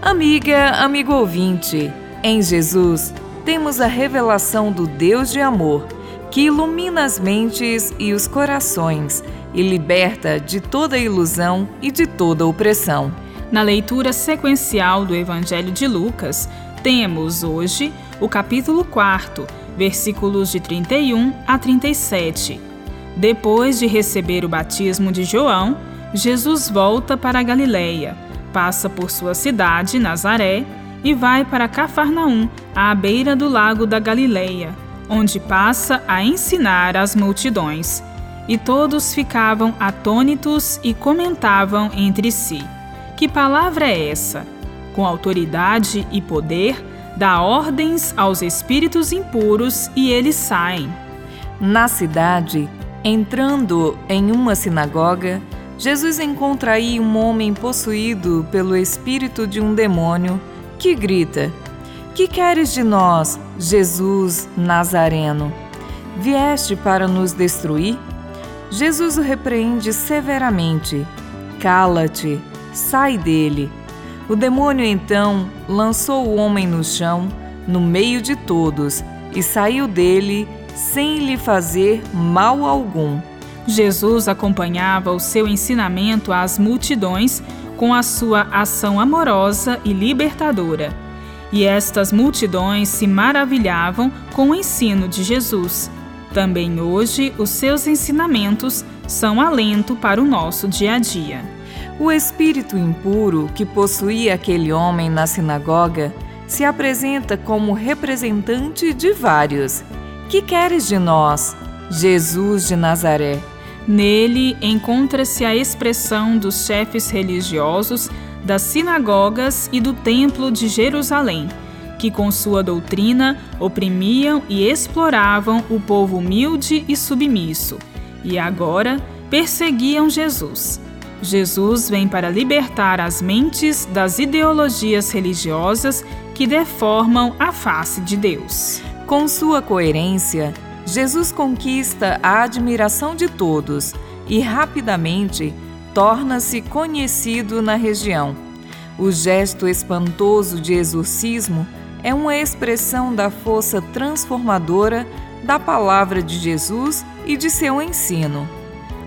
Amiga, amigo ouvinte, em Jesus temos a revelação do Deus de amor, que ilumina as mentes e os corações e liberta de toda ilusão e de toda opressão. Na leitura sequencial do Evangelho de Lucas, temos hoje o capítulo 4, versículos de 31 a 37. Depois de receber o batismo de João, Jesus volta para a Galileia, passa por sua cidade, Nazaré, e vai para Cafarnaum, à beira do lago da Galileia, onde passa a ensinar as multidões. E todos ficavam atônitos e comentavam entre si: Que palavra é essa? Com autoridade e poder, dá ordens aos espíritos impuros e eles saem. Na cidade, entrando em uma sinagoga, Jesus encontra aí um homem possuído pelo espírito de um demônio que grita: Que queres de nós, Jesus Nazareno? Vieste para nos destruir? Jesus o repreende severamente: Cala-te, sai dele. O demônio então lançou o homem no chão, no meio de todos, e saiu dele sem lhe fazer mal algum. Jesus acompanhava o seu ensinamento às multidões com a sua ação amorosa e libertadora. E estas multidões se maravilhavam com o ensino de Jesus. Também hoje, os seus ensinamentos são alento para o nosso dia a dia. O espírito impuro que possuía aquele homem na sinagoga se apresenta como representante de vários. Que queres de nós, Jesus de Nazaré? Nele encontra-se a expressão dos chefes religiosos das sinagogas e do Templo de Jerusalém, que com sua doutrina oprimiam e exploravam o povo humilde e submisso, e agora perseguiam Jesus. Jesus vem para libertar as mentes das ideologias religiosas que deformam a face de Deus. Com sua coerência, Jesus conquista a admiração de todos e rapidamente torna-se conhecido na região. O gesto espantoso de exorcismo é uma expressão da força transformadora da palavra de Jesus e de seu ensino.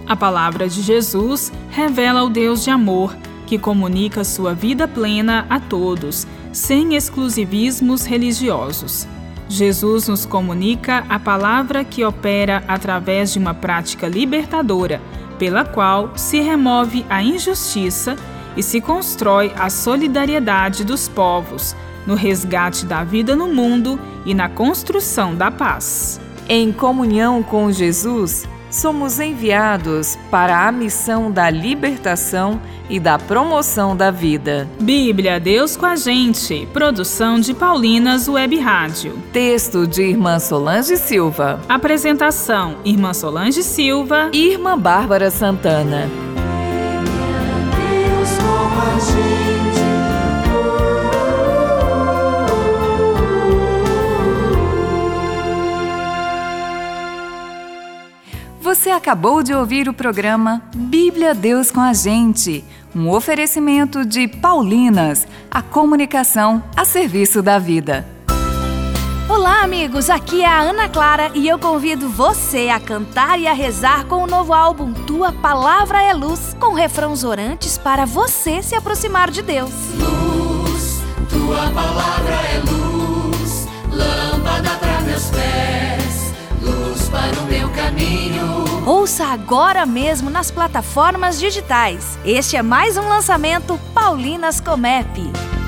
A palavra de Jesus revela o Deus de amor que comunica sua vida plena a todos, sem exclusivismos religiosos. Jesus nos comunica a palavra que opera através de uma prática libertadora, pela qual se remove a injustiça e se constrói a solidariedade dos povos, no resgate da vida no mundo e na construção da paz. Em comunhão com Jesus, somos enviados para a missão da libertação e da promoção da vida. Bíblia Deus com a gente. Produção de Paulinas Web Rádio. Texto de Irmã Solange Silva. Apresentação: Irmã Solange Silva e Irmã Bárbara Santana. Você acabou de ouvir o programa Bíblia Deus com a Gente, um oferecimento de Paulinas, a comunicação a serviço da vida. Olá, amigos! Aqui é a Ana Clara e eu convido você a cantar e a rezar com o novo álbum Tua Palavra é Luz, com refrãos orantes para você se aproximar de Deus. Luz, tua palavra é luz, lâmpada para meus pés, luz para o meu caminho Ouça agora mesmo nas plataformas digitais. Este é mais um lançamento Paulinas Comep.